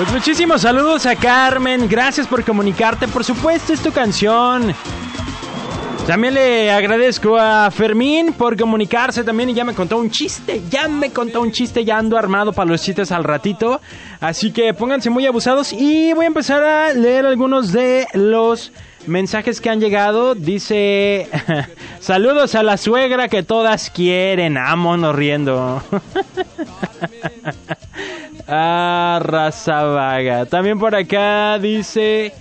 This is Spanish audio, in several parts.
Pues muchísimos saludos a Carmen. Gracias por comunicarte. Por supuesto, es tu canción. También le agradezco a Fermín por comunicarse también y ya me contó un chiste. Ya me contó un chiste, ya ando armado para los chistes al ratito. Así que pónganse muy abusados y voy a empezar a leer algunos de los mensajes que han llegado. Dice, saludos a la suegra que todas quieren. Vámonos riendo. ah, raza vaga. También por acá dice...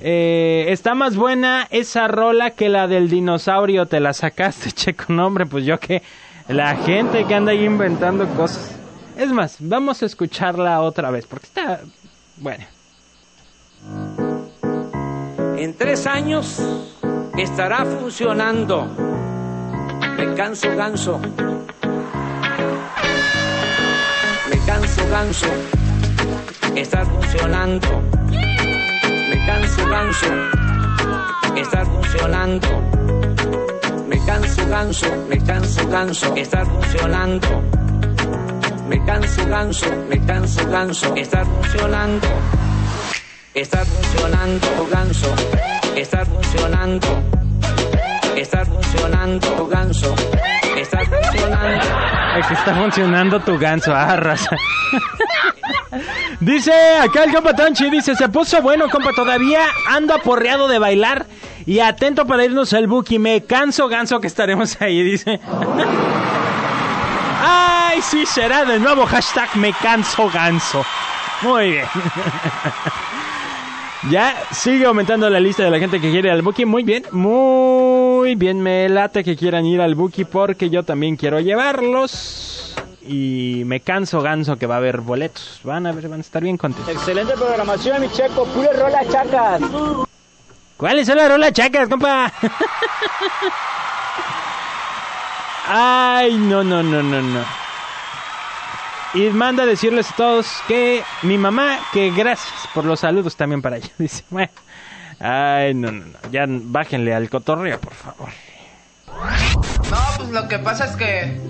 Eh, está más buena esa rola que la del dinosaurio. Te la sacaste, checo. nombre, pues yo que. La gente que anda ahí inventando cosas. Es más, vamos a escucharla otra vez porque está. Bueno. En tres años estará funcionando. Me canso, ganso. Canso, ganso. Está funcionando me canso, ganso, está funcionando. Me canso, ganso, me canso, ganso, está funcionando. Me canso, ganso, me canso, ganso, está funcionando. Está funcionando, ganso, está funcionando. Está funcionando, ganso. Está funcionando. Que está funcionando tu ganso, ah. Dice acá el compa Tonchi, dice, se puso bueno, compa, todavía ando aporreado de bailar y atento para irnos al Buki. Me canso, ganso, que estaremos ahí, dice. Ay, sí, será de nuevo hashtag me canso, ganso. Muy bien. Ya sigue aumentando la lista de la gente que quiere ir al Buki. Muy bien, muy bien. Me late que quieran ir al Buki porque yo también quiero llevarlos. Y me canso ganso que va a haber boletos. Van a ver, van a estar bien contentos. Excelente programación, mi checo. Pure rola chacas. ¿Cuáles son las rolas chacas, compa? Ay, no, no, no, no, no. Y manda a decirles a todos que mi mamá, que gracias por los saludos también para ella. Dice, bueno, ay, no, no, no, ya bájenle al cotorreo, por favor. No, pues lo que pasa es que,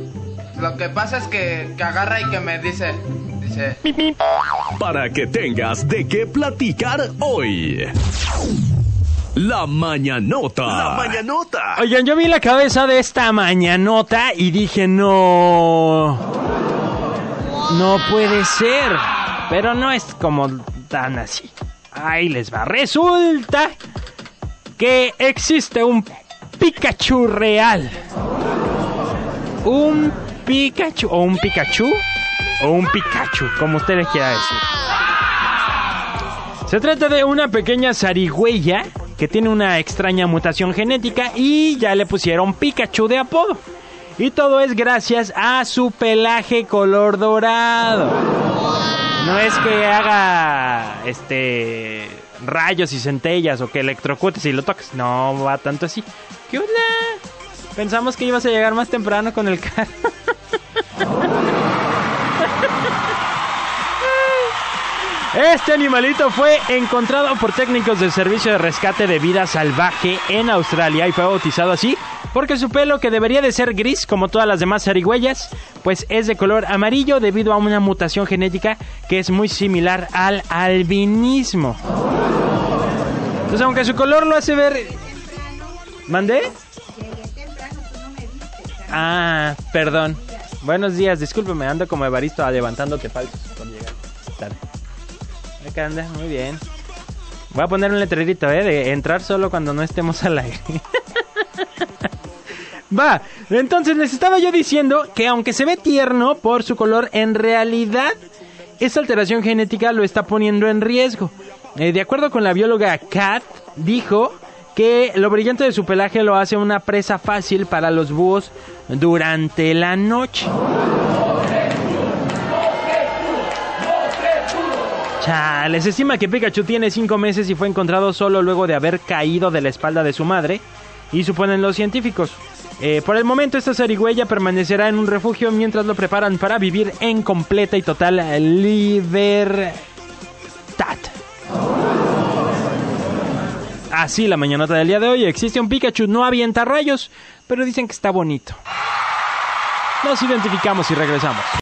lo que pasa es que, que agarra y que me dice, dice, Para que tengas de qué platicar hoy. La mañanota. La mañanota. Oigan, yo vi la cabeza de esta mañanota y dije, no. No puede ser. Pero no es como tan así. Ahí les va. Resulta que existe un Pikachu real. Un Pikachu o un Pikachu o un Pikachu, como ustedes quieran decir. Se trata de una pequeña zarigüeya que tiene una extraña mutación genética y ya le pusieron Pikachu de apodo. Y todo es gracias a su pelaje color dorado. No es que haga este rayos y centellas o que electrocutes y lo toques. No va tanto así. ¿Qué onda? Pensamos que ibas a llegar más temprano con el carro. Este animalito fue encontrado por técnicos del Servicio de Rescate de Vida Salvaje en Australia y fue bautizado así porque su pelo, que debería de ser gris como todas las demás zarigüeyas, pues es de color amarillo debido a una mutación genética que es muy similar al albinismo. Entonces, aunque su color lo hace ver... ¿Mandé? Ah, perdón. Buenos días, discúlpeme, ando como Evaristo levantándote falsos por llegar tarde. Acá anda, muy bien. Voy a poner un letrerito, ¿eh? De entrar solo cuando no estemos al aire. Va, entonces les estaba yo diciendo que aunque se ve tierno por su color, en realidad esa alteración genética lo está poniendo en riesgo. Eh, de acuerdo con la bióloga Kat, dijo que lo brillante de su pelaje lo hace una presa fácil para los búhos durante la noche. Chale, estima que Pikachu tiene 5 meses y fue encontrado solo luego de haber caído de la espalda de su madre, y suponen los científicos. Eh, por el momento esta zarigüeya permanecerá en un refugio mientras lo preparan para vivir en completa y total libertad. Así la mañanota del día de hoy. Existe un Pikachu, no avienta rayos, pero dicen que está bonito. Nos identificamos y regresamos.